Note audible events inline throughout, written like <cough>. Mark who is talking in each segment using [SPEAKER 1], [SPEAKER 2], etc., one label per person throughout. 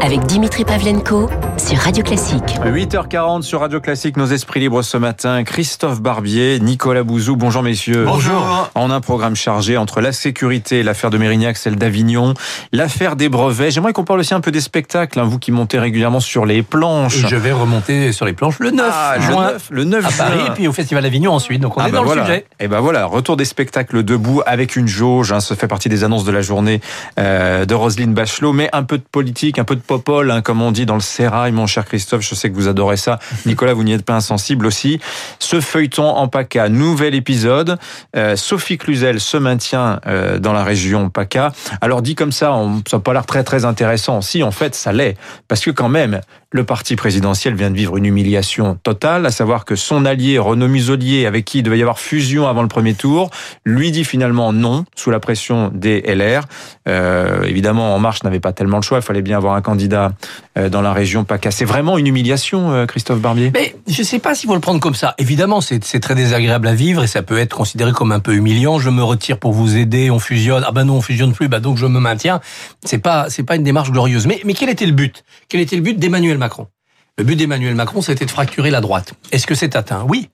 [SPEAKER 1] avec Dimitri Pavlenko sur Radio Classique.
[SPEAKER 2] 8h40 sur Radio Classique, nos esprits libres ce matin. Christophe Barbier, Nicolas Bouzou, bonjour messieurs.
[SPEAKER 3] Bonjour.
[SPEAKER 2] En un programme chargé entre la sécurité, l'affaire de Mérignac, celle d'Avignon, l'affaire des brevets. J'aimerais qu'on parle aussi un peu des spectacles, hein, vous qui montez régulièrement sur les planches.
[SPEAKER 3] Je vais remonter sur les planches le 9
[SPEAKER 2] Ah, le
[SPEAKER 3] juin
[SPEAKER 2] 9, le 9
[SPEAKER 3] à Paris
[SPEAKER 2] juin.
[SPEAKER 3] et puis au Festival d'Avignon ensuite. Donc on
[SPEAKER 2] Ah
[SPEAKER 3] est
[SPEAKER 2] bah
[SPEAKER 3] dans
[SPEAKER 2] voilà.
[SPEAKER 3] le sujet.
[SPEAKER 2] Et ben voilà, retour des spectacles debout avec une jauge. Hein, ça fait partie des annonces de la journée euh, de Roselyne Bachelot, mais un peu de politique, un peu de popole, hein, comme on dit dans le sérail, mon cher Christophe. Je sais que vous adorez ça. Nicolas, vous n'y êtes pas insensible aussi. Ce feuilleton en PACA, nouvel épisode. Euh, Sophie Cluzel se maintient euh, dans la région PACA. Alors dit comme ça, on, ça n'a pas l'air très très intéressant. Si, en fait, ça l'est, parce que quand même, le parti présidentiel vient de vivre une humiliation totale, à savoir que son allié Renaud Muselier, avec qui il devait y avoir fusion avant le premier tour, lui dit finalement non, sous la pression des LR. Euh, évidemment, En Marche n'avait pas tellement le choix, il fallait bien avoir un candidat euh, dans la région PACA. C'est vraiment une humiliation, euh, Christophe Barbier?
[SPEAKER 3] Mais je ne sais pas s'il faut le prendre comme ça. Évidemment, c'est très désagréable à vivre et ça peut être considéré comme un peu humiliant. Je me retire pour vous aider, on fusionne. Ah ben non, on fusionne plus, bah donc je me maintiens. C'est pas pas une démarche glorieuse. Mais mais quel était le but? Quel était le but d'Emmanuel Le but d'Emmanuel Macron, c'était de fracturer la droite. Est-ce que c'est atteint? Oui.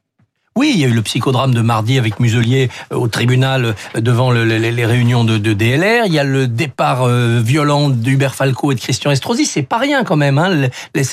[SPEAKER 3] Oui, il y a eu le psychodrame de mardi avec Muselier euh, au tribunal euh, devant le- les, réunions de, DLR. Il y a le départ euh, violent d'Hubert Falco et de Christian Estrosi. C'est pas rien quand même. Hein,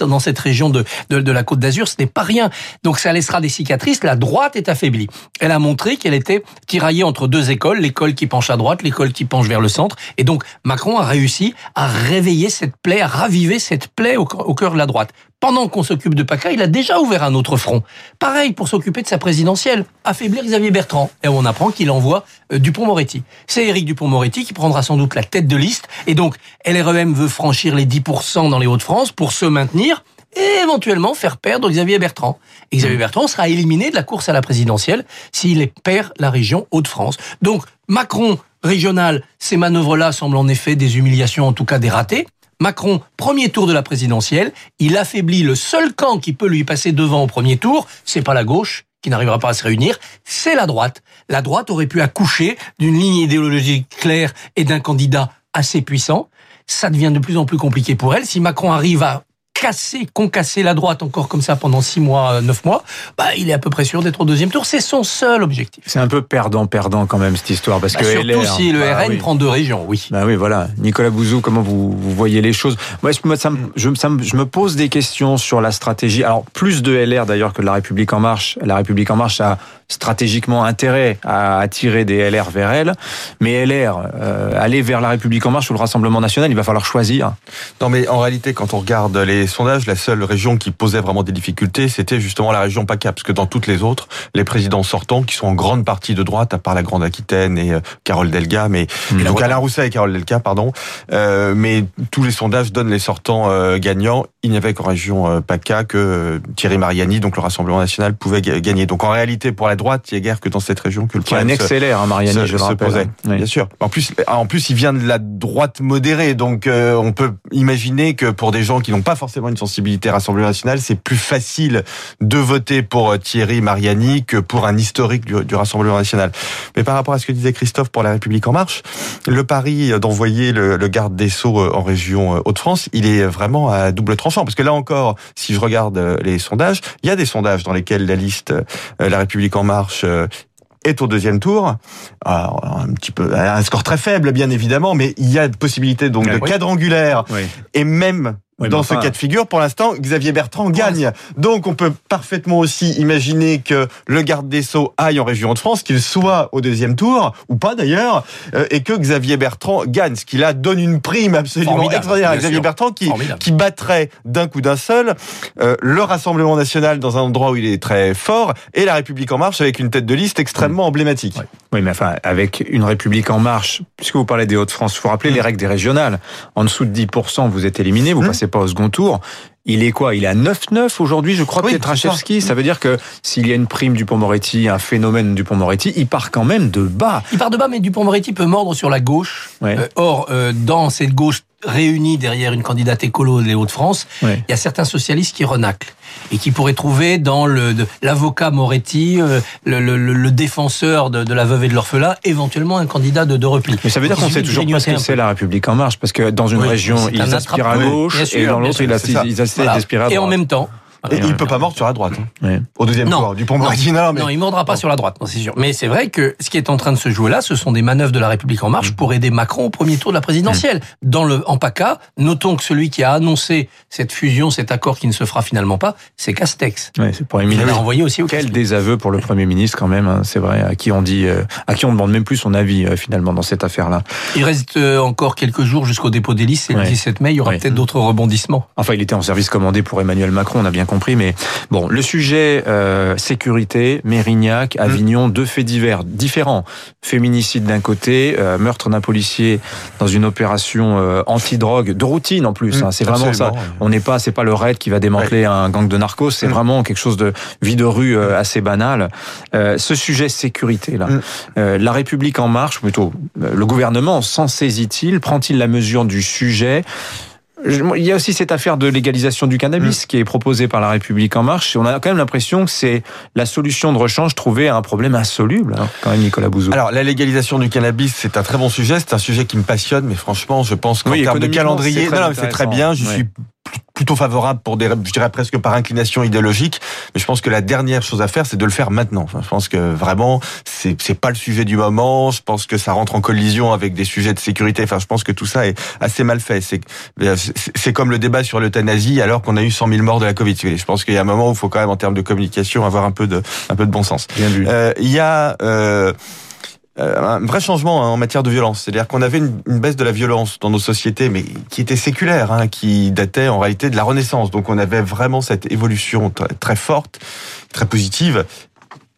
[SPEAKER 3] dans cette région de, de, de la Côte d'Azur, ce n'est pas rien. Donc ça laissera des cicatrices. La droite est affaiblie. Elle a montré qu'elle était tiraillée entre deux écoles, l'école qui penche à droite, l'école qui penche vers le centre. Et donc Macron a réussi à réveiller cette plaie, à raviver cette plaie au, au cœur de la droite. Pendant qu'on s'occupe de PACA, il a déjà ouvert un autre front. Pareil pour s'occuper de sa présidentielle, affaiblir Xavier Bertrand. Et on apprend qu'il envoie euh, Dupont-Moretti. C'est Éric Dupont-Moretti qui prendra sans doute la tête de liste. Et donc, LREM veut franchir les 10% dans les Hauts-de-France pour se maintenir et éventuellement faire perdre Xavier Bertrand. Et Xavier Bertrand sera éliminé de la course à la présidentielle s'il perd la région Hauts-de-France. Donc, Macron régional, ces manœuvres-là semblent en effet des humiliations, en tout cas des ratés. Macron, premier tour de la présidentielle, il affaiblit le seul camp qui peut lui passer devant au premier tour, c'est pas la gauche qui n'arrivera pas à se réunir, c'est la droite. La droite aurait pu accoucher d'une ligne idéologique claire et d'un candidat assez puissant. Ça devient de plus en plus compliqué pour elle. Si Macron arrive à casser, concasser la droite encore comme ça pendant six mois, euh, neuf mois, bah, il est à peu près sûr d'être au deuxième tour. C'est son seul objectif.
[SPEAKER 2] C'est un peu perdant-perdant quand même cette histoire, parce
[SPEAKER 3] Bah,
[SPEAKER 2] que
[SPEAKER 3] surtout
[SPEAKER 2] LR,
[SPEAKER 3] si le
[SPEAKER 2] bah
[SPEAKER 3] RN
[SPEAKER 2] oui.
[SPEAKER 3] prend deux régions, oui.
[SPEAKER 2] Bah oui, voilà. Nicolas Bouzou, comment vous, vous voyez les choses? Moi, je, moi, ça me, je, ça me- je me pose des questions sur la stratégie. Alors, plus de LR d'ailleurs que de La République En Marche. La République En Marche a stratégiquement intérêt à attirer des LR vers elle. Mais LR, euh, aller vers La République En Marche ou le Rassemblement National, il va falloir choisir.
[SPEAKER 4] Non, mais en réalité, quand on regarde les sondages, la seule région qui posait vraiment des difficultés, c'était justement la région PACA, parce que dans toutes les autres, les présidents sortants, qui sont en grande partie de droite, à part la Grande Aquitaine et euh, Carole Delga, mais donc Alain Rousset et Carole Delga, pardon, euh, mais tous les sondages donnent les sortants euh, gagnants. Il n'y avait qu'en région euh, PACA que Thierry Mariani, donc le Rassemblement national, pouvait ga- gagner. Donc en réalité, pour la droite, il n'y a guère que dans cette région que le
[SPEAKER 2] Qui
[SPEAKER 4] problème se-
[SPEAKER 2] hein, Mariani,
[SPEAKER 4] se,
[SPEAKER 2] je le
[SPEAKER 4] se
[SPEAKER 2] rappelle.
[SPEAKER 4] posait,
[SPEAKER 2] Oui.
[SPEAKER 4] bien sûr. En plus, en plus, il vient de la droite modérée, donc on peut imaginer que pour des gens qui n'ont pas forcément une sensibilité Rassemblement national, c'est plus facile de voter pour euh, Thierry Mariani que pour un historique du, du Rassemblement national. Mais par rapport à ce que disait Christophe pour La République en marche, le pari d'envoyer le, le garde des sceaux euh, en région euh, Hauts-de-France, il est vraiment à double tranchant, parce que là encore, si je regarde les sondages, il y a des sondages dans lesquels la liste La République en marche est au deuxième tour. Alors, un petit peu, un score très faible, bien évidemment, mais il y a possibilité donc de
[SPEAKER 2] Oui.
[SPEAKER 4] quadrangulaire
[SPEAKER 2] Oui.
[SPEAKER 4] et même
[SPEAKER 2] Oui,
[SPEAKER 4] dans
[SPEAKER 2] enfin-
[SPEAKER 4] ce cas de figure, pour l'instant, Xavier Bertrand gagne. Donc, on peut parfaitement aussi imaginer que le garde des Sceaux aille en région de France, qu'il soit au deuxième tour, ou pas d'ailleurs, euh, et que Xavier Bertrand gagne, ce qui là donne une prime absolument
[SPEAKER 3] Formidable,
[SPEAKER 4] extraordinaire à Xavier
[SPEAKER 3] sûr.
[SPEAKER 4] Bertrand, qui,
[SPEAKER 3] Formidable.
[SPEAKER 4] qui battrait d'un coup d'un seul euh, le Rassemblement national dans un endroit où il est très fort, et la République en marche avec une tête de liste extrêmement emblématique.
[SPEAKER 2] Oui, mais enfin, avec une République en marche, puisque vous parlez des Hauts-de-France, il faut rappeler les règles des régionales. En dessous de 10%, vous êtes éliminé, vous
[SPEAKER 4] Mmh.
[SPEAKER 2] passez pas au second tour. Il est quoi? Il est à 9-9 aujourd'hui, je crois,
[SPEAKER 4] Oui,
[SPEAKER 2] Pietraszewski. Ça veut dire que s'il y a une prime du Pont-Moretti, un phénomène du Pont-Moretti, il part quand même de bas.
[SPEAKER 3] Il part de bas, mais Dupont-Moretti peut mordre sur la gauche.
[SPEAKER 2] Ouais.
[SPEAKER 3] Euh, or, euh, dans cette gauche réunis derrière une candidate écolo des Hauts-de-France,
[SPEAKER 2] Ouais.
[SPEAKER 3] il y a certains socialistes qui renaclent et qui pourraient trouver dans l'avocat Moretti, euh, le, le- le- le défenseur de, de la veuve et de l'orphelin, éventuellement un candidat de, de repli.
[SPEAKER 2] Mais ça veut dire qu'on sait toujours pas ce que c'est la République en marche, parce que dans une
[SPEAKER 3] Oui,
[SPEAKER 2] région, ils aspirent à gauche, et dans l'autre, ils d'aspirer à
[SPEAKER 3] Et en
[SPEAKER 2] droite.
[SPEAKER 3] même temps,
[SPEAKER 4] Et
[SPEAKER 2] Ouais,
[SPEAKER 4] il peut pas mordre sur la droite. hein.
[SPEAKER 2] Ouais.
[SPEAKER 4] Au deuxième
[SPEAKER 3] Non.
[SPEAKER 4] tour. Dupont
[SPEAKER 3] Non.
[SPEAKER 4] Mais.
[SPEAKER 3] Non, il mordra pas sur la droite, non, c'est sûr. Mais c'est vrai que ce qui est en train de se jouer là, ce sont des manœuvres de la République en marche
[SPEAKER 2] Mm.
[SPEAKER 3] pour aider Macron au premier tour de la présidentielle. Dans le en PACA, notons que celui qui a annoncé cette fusion, cet accord qui ne se fera finalement pas, c'est Castex.
[SPEAKER 2] Ouais, c'est pour
[SPEAKER 3] Il
[SPEAKER 2] Émile.
[SPEAKER 3] l'a envoyé aussi au
[SPEAKER 2] Quel désaveu pour le Premier ministre quand même, hein, c'est vrai, à qui on dit, euh, à qui on demande même plus son avis euh, finalement dans cette affaire-là.
[SPEAKER 3] Il reste euh, encore quelques jours jusqu'au dépôt des listes, c'est
[SPEAKER 2] Ouais.
[SPEAKER 3] le 17 mai, il y aura
[SPEAKER 2] Ouais.
[SPEAKER 3] peut-être d'autres rebondissements.
[SPEAKER 2] Enfin, il était en service commandé pour Emmanuel Macron, on a bien compris. Mais bon, le sujet euh, sécurité, Mérignac, Avignon, deux faits divers différents. Féminicide d'un côté, euh, meurtre d'un policier dans une opération euh, anti-drogue de routine en plus.
[SPEAKER 4] Mm,
[SPEAKER 2] hein. c'est vraiment ça. On n'est pas, c'est pas le raid qui va démanteler un gang de narcos. C'est
[SPEAKER 4] Mm.
[SPEAKER 2] vraiment quelque chose de vie de rue euh, assez banal. Euh, ce sujet sécurité là,
[SPEAKER 4] Mm.
[SPEAKER 2] euh, la République en marche, plutôt euh, le gouvernement s'en saisit-il, prend-il la mesure du sujet? Il y a aussi cette affaire de légalisation du
[SPEAKER 4] Mm.
[SPEAKER 2] cannabis qui est proposée par la République en marche. Et on a quand même l'impression que c'est la solution de rechange trouvée à un problème insoluble, hein, quand même, Nicolas Bouzou.
[SPEAKER 4] Alors, la légalisation du cannabis, c'est un très bon sujet. C'est un sujet qui me passionne, mais franchement, je pense qu'en
[SPEAKER 2] Oui,
[SPEAKER 4] termes de calendrier,
[SPEAKER 2] c'est très
[SPEAKER 4] non, non, c'est très
[SPEAKER 2] intéressant.
[SPEAKER 4] bien. Je
[SPEAKER 2] Ouais.
[SPEAKER 4] suis plutôt favorable pour des, je dirais presque par inclination idéologique. Mais je pense que la dernière chose à faire, c'est de le faire maintenant. Enfin, je pense que vraiment, c'est, c'est pas le sujet du moment. Je pense que ça rentre en collision avec des sujets de sécurité. Enfin, je pense que tout ça est assez mal fait. C'est, c'est, c'est comme le débat sur l'euthanasie alors qu'on a eu 100 000 morts de la Covid. Je pense qu'il y a un moment où il faut quand même, en termes de communication, avoir un peu de, un peu de bon sens.
[SPEAKER 2] Bien vu.
[SPEAKER 4] Euh, Il y a euh, euh, un vrai changement hein, en matière de violence. C'est-à-dire qu'on avait une, baisse de la violence dans nos sociétés, mais qui était séculaire, hein, qui datait en réalité de la Renaissance. Donc on avait vraiment cette évolution très forte, très positive.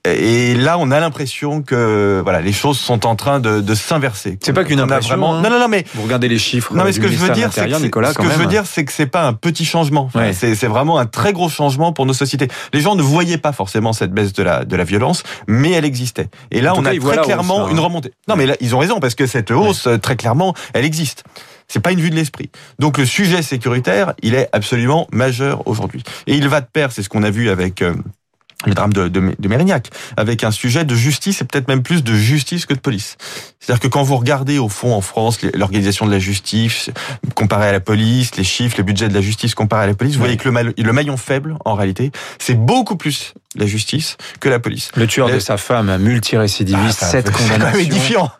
[SPEAKER 4] Et là, on a l'impression que voilà, les choses sont en train de, de s'inverser.
[SPEAKER 2] C'est pas qu'une impression,
[SPEAKER 4] vraiment.
[SPEAKER 2] hein.
[SPEAKER 4] Non, non, non, mais
[SPEAKER 2] Vous regardez les chiffres
[SPEAKER 4] non, mais ce que je veux dire, c'est que,
[SPEAKER 2] Nicolas,
[SPEAKER 4] ce que je veux dire, c'est que c'est pas un petit changement.
[SPEAKER 2] Ouais.
[SPEAKER 4] C'est vraiment un très gros changement pour nos sociétés. Les gens ne voyaient pas forcément cette baisse de la de la violence, mais elle existait. Et là, on
[SPEAKER 2] cas,
[SPEAKER 4] a très
[SPEAKER 2] hausse,
[SPEAKER 4] clairement
[SPEAKER 2] là, hein.
[SPEAKER 4] une remontée. Non, mais là, ils ont raison parce que cette hausse, très clairement, elle existe. C'est pas une vue de l'esprit. Donc le sujet sécuritaire, il est absolument majeur aujourd'hui. Et il va de pair, c'est ce qu'on a vu avec euh, le drame de, de, de Mérignac, avec un sujet de justice et peut-être même plus de justice que de police. C'est-à-dire que quand vous regardez au fond en France l'organisation de la justice comparée à la police, les chiffres, les budgets de la justice comparés à la police, vous voyez que le, ma- le maillon faible, en réalité, c'est beaucoup plus la justice que la police.
[SPEAKER 2] Le tueur de sa femme, multirécidiviste,
[SPEAKER 4] Ah,
[SPEAKER 2] sept
[SPEAKER 4] c'est
[SPEAKER 2] condamnations.
[SPEAKER 4] édifiant.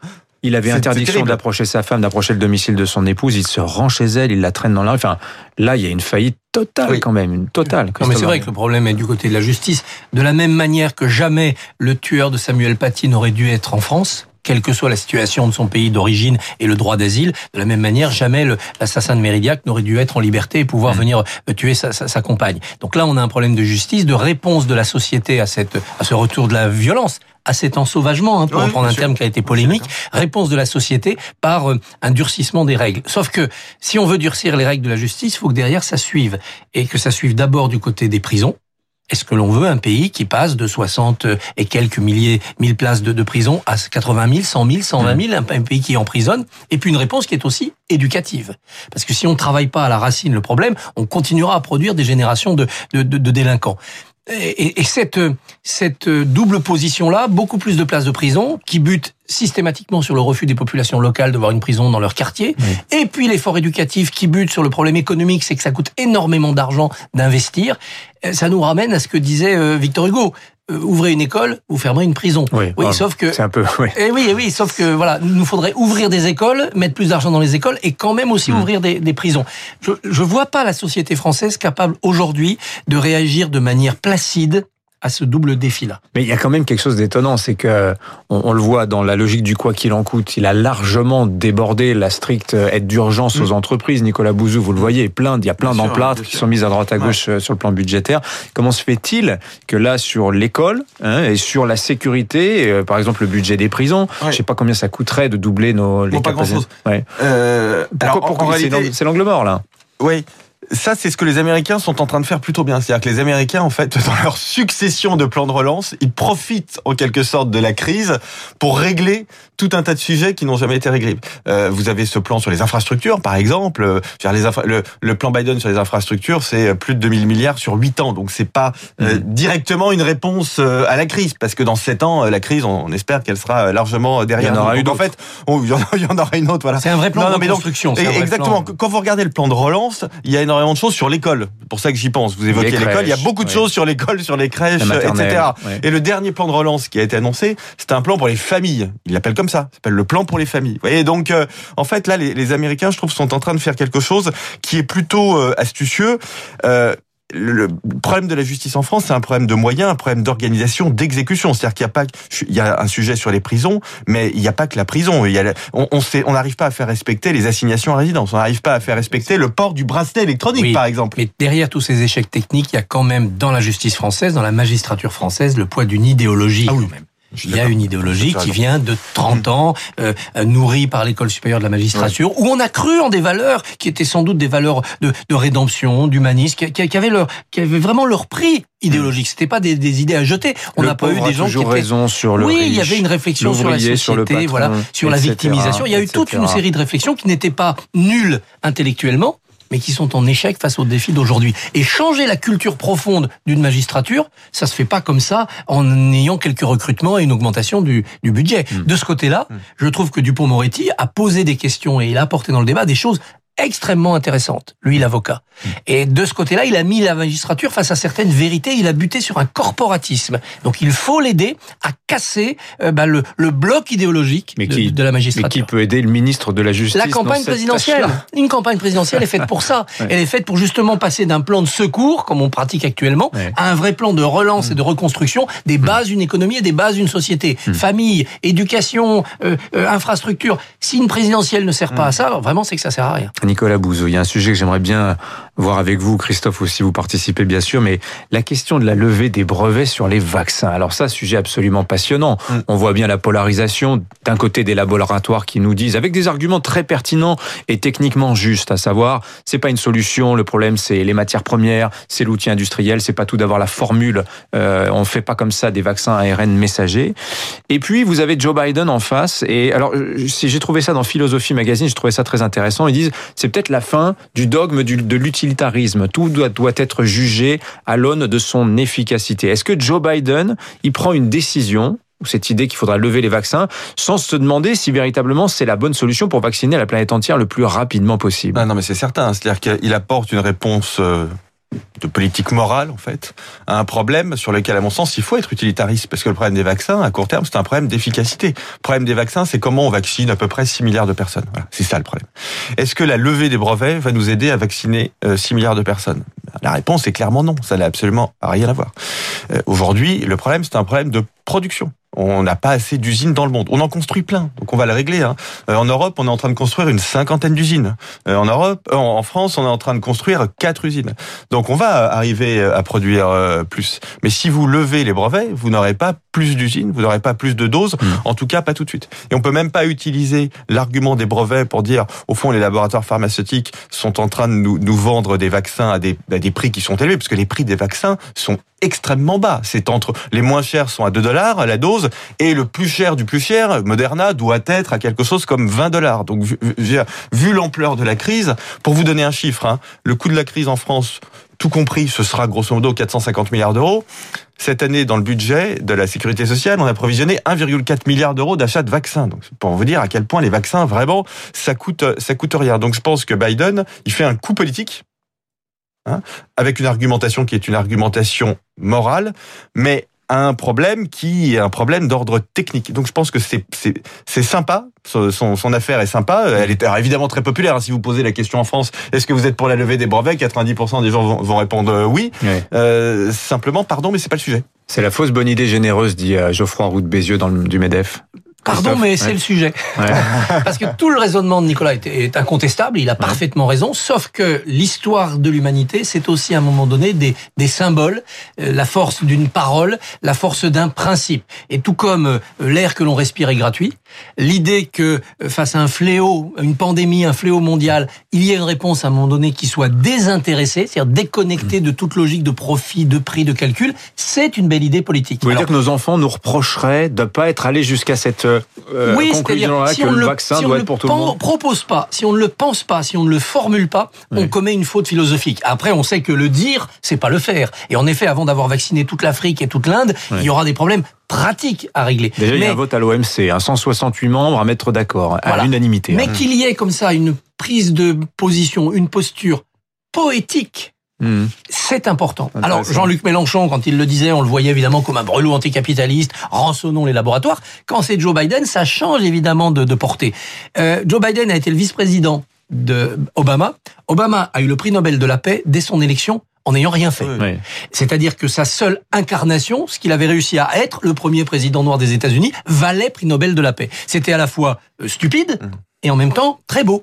[SPEAKER 2] Il avait interdiction d'approcher sa femme, d'approcher le domicile de son épouse. Il se rend chez elle, il la traîne dans la rue. Enfin, là, il y a une faillite totale
[SPEAKER 4] Oui.
[SPEAKER 2] quand même, une totale.
[SPEAKER 3] Non, mais c'est vrai que le problème est du côté de la justice. De la même manière que jamais le tueur de Samuel Paty n'aurait dû être en France, quelle que soit la situation de son pays d'origine et le droit d'asile, de la même manière, jamais l'assassin de Méridiac n'aurait dû être en liberté et pouvoir
[SPEAKER 2] Mm.
[SPEAKER 3] venir euh, tuer sa, sa- sa compagne. Donc là, on a un problème de justice, de réponse de la société à, cette, à ce retour de la violence à cet ensauvagement, hein, pour
[SPEAKER 4] Oui,
[SPEAKER 3] reprendre un
[SPEAKER 4] sûr.
[SPEAKER 3] terme qui a été polémique, réponse de la société par euh, un durcissement des règles. Sauf que si on veut durcir les règles de la justice, il faut que derrière ça suive. Et que ça suive d'abord du côté des prisons. Est-ce que l'on veut un pays qui passe de 60 et quelques milliers, mille places de, de prison à 80 000, 100 000, 120 000, un, un pays qui emprisonne? Et puis une réponse qui est aussi éducative. Parce que si on ne travaille pas à la racine le problème, on continuera à produire des générations de, de, de, de délinquants. Et, et- et cette, cette double position-là, beaucoup plus de places de prison, qui butent systématiquement sur le refus des populations locales de voir une prison dans leur quartier, et puis l'effort éducatif qui bute sur le problème économique, c'est que ça coûte énormément d'argent d'investir, Euh, ça nous ramène à ce que disait euh, Victor Hugo. Euh, ouvrez une école, vous fermerez une prison.
[SPEAKER 2] Oui,
[SPEAKER 3] oui
[SPEAKER 2] ah,
[SPEAKER 3] sauf que
[SPEAKER 2] C'est un peu. oui.
[SPEAKER 3] eh oui, eh oui, sauf que voilà, il nous faudrait ouvrir des écoles, mettre plus d'argent dans les écoles et quand même aussi
[SPEAKER 2] Mm.
[SPEAKER 3] ouvrir des, des prisons. Je je vois pas la société française capable aujourd'hui de réagir de manière placide à ce double défi-là.
[SPEAKER 2] Mais il y a quand même quelque chose d'étonnant, c'est que on, on le voit dans la logique du quoi qu'il en coûte, il a largement débordé la stricte aide d'urgence aux entreprises. Nicolas Bouzou, vous le voyez, plein, il y a plein d'emplâtres qui sont mises à droite à gauche euh, sur le plan budgétaire. Comment se fait-il que là, sur l'école hein, et sur la sécurité, euh, par exemple le budget des prisons,
[SPEAKER 4] Ouais.
[SPEAKER 2] je sais pas combien ça coûterait de doubler nos les
[SPEAKER 4] Bon, pas
[SPEAKER 2] capacités. Ouais.
[SPEAKER 4] Euh,
[SPEAKER 2] Pourquoi,
[SPEAKER 4] alors,
[SPEAKER 2] pourquoi c'est l'angle mort là?
[SPEAKER 4] Oui. Ça, c'est ce que les Américains sont en train de faire plutôt bien. C'est-à-dire que les Américains, en fait, <laughs> dans leur succession de plans de relance, ils profitent en quelque sorte de la crise pour régler tout un tas de sujets qui n'ont jamais été réglés. Euh, vous avez ce plan sur les infrastructures, par exemple. Euh, les le, le, plan Biden sur les infrastructures, c'est plus de 2000 milliards sur 8 ans. Donc, c'est pas euh, mmh. directement une réponse euh, à la crise, parce que dans 7 ans, la crise, on, espère qu'elle sera largement derrière.
[SPEAKER 2] Il y en aura
[SPEAKER 4] une
[SPEAKER 2] En
[SPEAKER 4] fait, <laughs> il, y en aura une autre. Voilà.
[SPEAKER 3] C'est un vrai plan de construction.
[SPEAKER 4] Exactement. Quand vous regardez le plan de relance, il y a énormément de choses sur l'école. C'est pour ça que j'y pense. Vous évoquez l'école. Il y a beaucoup de choses sur l'école, sur les crèches, etc. Et le dernier plan de relance qui a été annoncé, c'est un plan pour les familles. Il l'appelle comme ça. s'appelle le plan pour les familles. Vous voyez, donc, euh, en fait, là, les, les, Américains, je trouve, sont en train de faire quelque chose qui est plutôt euh, astucieux. Euh, le problème de la justice en France, c'est un problème de moyens, un problème d'organisation, d'exécution. C'est-à-dire qu'il y a pas, il y a un sujet sur les prisons, mais il n'y a pas que la prison. Il y a, on, on n'arrive pas à faire respecter les assignations à résidence. On n'arrive pas à faire respecter le port du bracelet électronique, par exemple.
[SPEAKER 3] Mais derrière tous ces échecs techniques, il y a quand même dans la justice française, dans la magistrature française, le poids d'une idéologie. Ah quand même. Il y a une idéologie qui vient de 30 ans, euh, nourrie par l'école supérieure de la magistrature, où on a cru en des valeurs qui étaient sans doute des valeurs de, de rédemption, d'humanisme, qui, qui, avaient leur, qui avaient vraiment leur prix idéologique. C'était pas des, des, idées à jeter. On n'a pas eu des gens qui étaient...
[SPEAKER 2] raison sur le
[SPEAKER 3] Oui, il y avait une réflexion sur la société, sur voilà, sur la victimisation. Il y a eu toute une série de réflexions qui n'étaient pas nulles intellectuellement, mais qui sont en échec face aux défis d'aujourd'hui. Et changer la culture profonde d'une magistrature, ça se fait pas comme ça en ayant quelques recrutements et une augmentation du, du budget. Hmm. De ce côté-là, hmm. je trouve que Dupont-Moretti a posé des questions et il a apporté dans le débat des choses extrêmement intéressante, lui l'avocat. Hmm. Et de ce côté-là, il a mis la magistrature face à certaines vérités, il a buté sur un corporatisme. Donc il faut l'aider à casser euh, bah, le, le, bloc idéologique de, de, la magistrature.
[SPEAKER 2] Mais qui peut aider le ministre de la Justice
[SPEAKER 3] La campagne présidentielle. Une campagne présidentielle est faite pour ça. <laughs> Elle est faite pour justement passer d'un plan de secours, comme on pratique actuellement, à un vrai plan de relance et de hmm. reconstruction des hmm. bases d'une économie et des bases d'une société. Famille, éducation, euh, euh, infrastructure. Si une présidentielle ne sert pas à ça, vraiment c'est que ça sert à rien.
[SPEAKER 2] Nicolas Bouzou, il y a un sujet que j'aimerais bien voir avec vous, Christophe aussi, vous participez bien sûr, mais la question de la levée des brevets sur les vaccins. Alors ça, sujet absolument passionnant. Mm. On voit bien la polarisation d'un côté des laboratoires qui nous disent, avec des arguments très pertinents et techniquement justes, à savoir, c'est pas une solution, le problème c'est les matières premières, c'est l'outil industriel, c'est pas tout d'avoir la formule, euh, on fait pas comme ça des vaccins ARN messagers. Et puis vous avez Joe Biden en face, et alors si j'ai trouvé ça dans Philosophie Magazine, j'ai trouvé ça très intéressant. Ils disent, c'est peut-être la fin du dogme de l'utilitarisme. Tout doit, être jugé à l'aune de son efficacité. Est-ce que Joe Biden, il prend une décision cette idée qu'il faudra lever les vaccins, sans se demander si véritablement c'est la bonne solution pour vacciner la planète entière le plus rapidement possible?
[SPEAKER 4] Ah non, mais c'est certain. C'est-à-dire qu'il apporte une réponse euh, de politique morale, en fait, à un problème sur lequel, à mon sens, il faut être utilitariste. Parce que le problème des vaccins, à court terme, c'est un problème d'efficacité. Le problème des vaccins, c'est comment on vaccine à peu près 6 milliards de personnes. Voilà, c'est ça le problème. Est-ce que la levée des brevets va nous aider à vacciner 6 euh, milliards de personnes? La réponse est clairement non. Ça n'a absolument rien à voir. Euh, aujourd'hui, le problème, c'est un problème de production on n'a pas assez d'usines dans le monde. On en construit plein, donc on va le régler. Hein. Euh, en Europe, on est en train de construire une cinquantaine d'usines. Euh, en Europe, euh, en France, on est en train de construire quatre usines. Donc on va arriver à produire plus. Mais si vous levez les brevets, vous n'aurez pas plus d'usines, vous n'aurez pas plus de doses, hmm. en tout cas pas tout de suite. Et on peut même pas utiliser l'argument des brevets pour dire, au fond, les laboratoires pharmaceutiques sont en train de nous, nous vendre des vaccins à des, à des prix qui sont élevés, parce que les prix des vaccins sont extrêmement bas. C'est entre les moins chers sont à 2 dollars la dose et le plus cher du plus cher, Moderna, doit être à quelque chose comme 20 dollars. Donc vu, vu l'ampleur de la crise, pour vous donner un chiffre, hein, le coût de la crise en France, tout compris, ce sera grosso modo 450 milliards d'euros. Cette année, dans le budget de la sécurité sociale, on a provisionné 1,4 milliard d'euros d'achat de vaccins. Donc, pour vous dire à quel point les vaccins, vraiment, ça coûte, ça coûte rien. Donc, je pense que Biden, il fait un coup politique Hein, avec une argumentation qui est une argumentation morale, mais un problème qui est un problème d'ordre technique. Donc je pense que c'est c'est sympa, son, son, affaire est sympa. Elle est évidemment très populaire. Hein. Si vous posez la question en France, est-ce que vous êtes pour la levée des brevets? 90% des gens vont, répondre euh, oui. Euh, simplement, pardon, mais c'est pas le sujet.
[SPEAKER 2] C'est la fausse bonne idée généreuse, dit euh, Geoffroy Roux de Bézieux dans le, du Medef.
[SPEAKER 3] Pardon, mais c'est le sujet. Ouais. <laughs> Parce que tout le raisonnement de Nicolas est, est incontestable, il a parfaitement raison, sauf que l'histoire de l'humanité, c'est aussi à un moment donné des, des symboles, euh, la force d'une parole, la force d'un principe. Et tout comme euh, l'air que l'on respire est gratuit, l'idée que euh, face à un fléau, une pandémie, un fléau mondial, il y ait une réponse à un moment donné qui soit désintéressée, c'est-à-dire déconnectée de toute logique de profit, de prix, de calcul, c'est une belle idée politique.
[SPEAKER 2] Vous voulez dire que nos enfants nous reprocheraient de ne pas être allés jusqu'à cette
[SPEAKER 3] oui,
[SPEAKER 2] conclusion-là
[SPEAKER 3] si
[SPEAKER 2] que le vaccin
[SPEAKER 3] si on
[SPEAKER 2] doit
[SPEAKER 3] le
[SPEAKER 2] être pour tout le monde
[SPEAKER 3] propose pas, si on ne le pense pas, si on ne le formule pas, on commet une faute philosophique. Après, on sait que le dire, c'est pas le faire. Et en effet, avant d'avoir vacciné toute l'Afrique et toute l'Inde,
[SPEAKER 2] Oui.
[SPEAKER 3] il y aura des problèmes pratiques à régler.
[SPEAKER 2] Déjà, il y
[SPEAKER 3] Mais-
[SPEAKER 2] a un vote à l'OMC, hein, 168 membres à mettre d'accord, à
[SPEAKER 3] Voilà.
[SPEAKER 2] l'unanimité.
[SPEAKER 3] Mais
[SPEAKER 2] hein.
[SPEAKER 3] qu'il y ait comme ça une prise de position, une posture poétique,
[SPEAKER 2] Mhm.
[SPEAKER 3] c'est important. Alors, Jean-Luc Mélenchon, quand il le disait, on le voyait évidemment comme un brûlot anticapitaliste, rançonnons les laboratoires. Quand c'est Joe Biden, ça change évidemment de, de portée. Euh, Joe Biden a été le vice-président de Obama. Obama a eu le prix Nobel de la paix dès son élection en n'ayant rien fait. C'est-à-dire que sa seule incarnation, ce qu'il avait réussi à être, le premier président noir des États-Unis, valait prix Nobel de la paix. C'était à la fois euh, stupide
[SPEAKER 4] Mhm.
[SPEAKER 3] et en même temps très beau.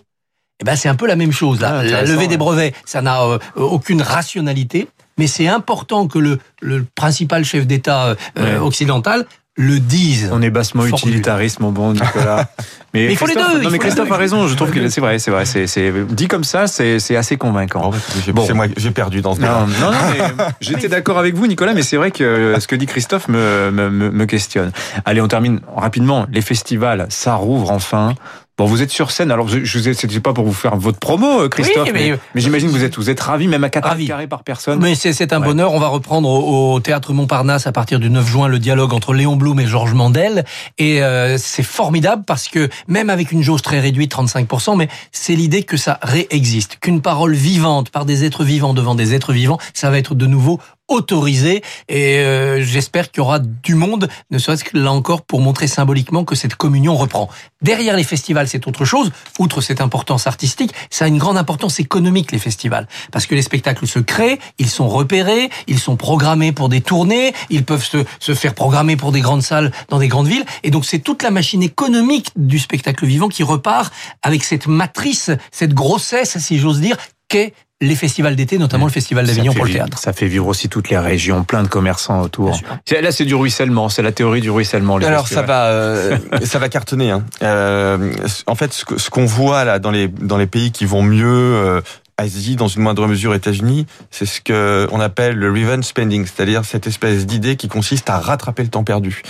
[SPEAKER 3] Eh ben c'est un peu la même chose là.
[SPEAKER 2] Ah,
[SPEAKER 3] la levée des brevets, ça n'a euh, aucune rationalité, mais c'est important que le, le principal chef d'État euh,
[SPEAKER 2] Ouais.
[SPEAKER 3] occidental le dise.
[SPEAKER 2] On est bassement
[SPEAKER 3] Formule.
[SPEAKER 2] utilitarisme, mon bon Nicolas. <laughs> Mais,
[SPEAKER 3] Mais il faut les deux,
[SPEAKER 2] Non, mais Christophe a raison. Je trouve que c'est vrai, c'est vrai. C'est, dit comme ça, c'est, assez convaincant.
[SPEAKER 4] Bon, j'ai-
[SPEAKER 2] Bon.
[SPEAKER 4] C'est moi, j'ai perdu dans ce débat.
[SPEAKER 2] Non, non, non, mais <laughs> j'étais d'accord avec vous, Nicolas, mais c'est vrai que ce que dit Christophe me, me, me- me questionne. Allez, on termine rapidement. Les festivals, ça rouvre enfin. Bon, vous êtes sur scène. Alors, je, vous ai, c'était pas pour vous faire votre promo, euh, Christophe,
[SPEAKER 3] Oui,
[SPEAKER 2] mais,
[SPEAKER 3] mais-
[SPEAKER 2] mais j'imagine que vous êtes, vous êtes ravi, même à 4
[SPEAKER 3] Ravi.
[SPEAKER 2] carrés par personne.
[SPEAKER 3] Mais c'est c'est un
[SPEAKER 2] Ouais.
[SPEAKER 3] bonheur. On va reprendre au, au théâtre Montparnasse à partir du 9 juin le dialogue entre Léon Blum et Georges Mandel. Et euh, c'est formidable parce que même avec une jauge très réduite, 35%, mais c'est l'idée que ça réexiste, qu'une parole vivante par des êtres vivants devant des êtres vivants, ça va être de nouveau autorisé et euh, j'espère qu'il y aura du monde, ne serait-ce que là encore pour montrer symboliquement que cette communion reprend. Derrière les festivals, c'est autre chose. Outre cette importance artistique, ça a une grande importance économique les festivals, parce que les spectacles se créent, ils sont repérés, ils sont programmés pour des tournées, ils peuvent se, se faire programmer pour des grandes salles dans des grandes villes, et donc c'est toute la machine économique du spectacle vivant qui repart avec cette matrice, cette grossesse, si j'ose dire, qu'est les festivals d'été, notamment le festival d'Avignon pour le théâtre.
[SPEAKER 2] Ça fait vivre aussi toutes les régions, plein de commerçants autour. Là, c'est du ruissellement, c'est la théorie du ruissellement. les
[SPEAKER 4] Alors ça va, euh, ça va cartonner. Hein. Euh, en fait, ce qu'on voit là dans les dans les pays qui vont mieux, euh, Asie, dans une moindre mesure États-Unis, c'est ce que on appelle le revenge spending, c'est-à-dire cette espèce d'idée qui consiste à rattraper le temps perdu.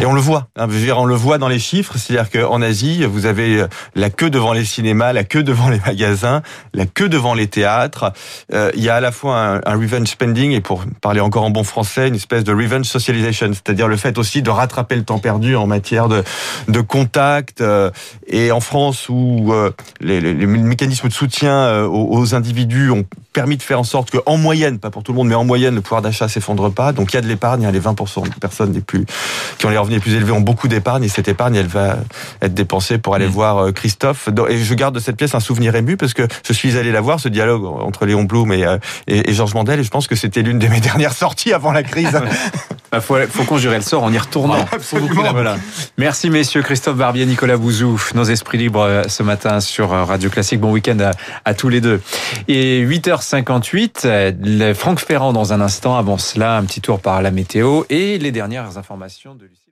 [SPEAKER 4] Et on le voit. Hein, je veux dire, on le voit dans les chiffres, c'est-à-dire qu'en Asie, vous avez la queue devant les cinémas, la queue devant <laughs> les magasins, la queue devant les théâtres. Euh, il y a à la fois un, revenge spending et pour parler encore en bon français, une espèce de revenge socialization, c'est-à-dire le fait aussi de rattraper le temps perdu en matière de, de contact. euh, et en France, où euh, les, mécanismes de soutien euh, aux, aux individus ont permis de faire en sorte que, en moyenne, pas pour tout le monde, mais en moyenne, le pouvoir d'achat s'effondre pas. Donc il y a de l'épargne, hein, les 20% de personnes les plus qui ont les revenus les plus élevés ont beaucoup d'épargne et cette épargne, elle va être dépensée pour aller voir euh, Christophe. Et je garde de cette pièce un souvenir ému parce que je suis allé la voir, ce dialogue entre Léon Blum et, euh, et, et Georges Mandel, et je pense que c'était l'une de mes <laughs> dernières sorties avant la crise. <laughs>
[SPEAKER 2] Bah, faut, faut conjurer le sort en y retournant.
[SPEAKER 4] Absolument. <laughs>
[SPEAKER 2] Voilà. Merci messieurs Christophe Barbier, Nicolas Bouzou, nos esprits libres euh, ce matin sur euh, Radio Classique. Bon week-end à, à tous les deux. Et 8h58, euh, le Franck Ferrand dans un instant. Avant cela, un petit tour par la météo et les dernières informations de Lucie.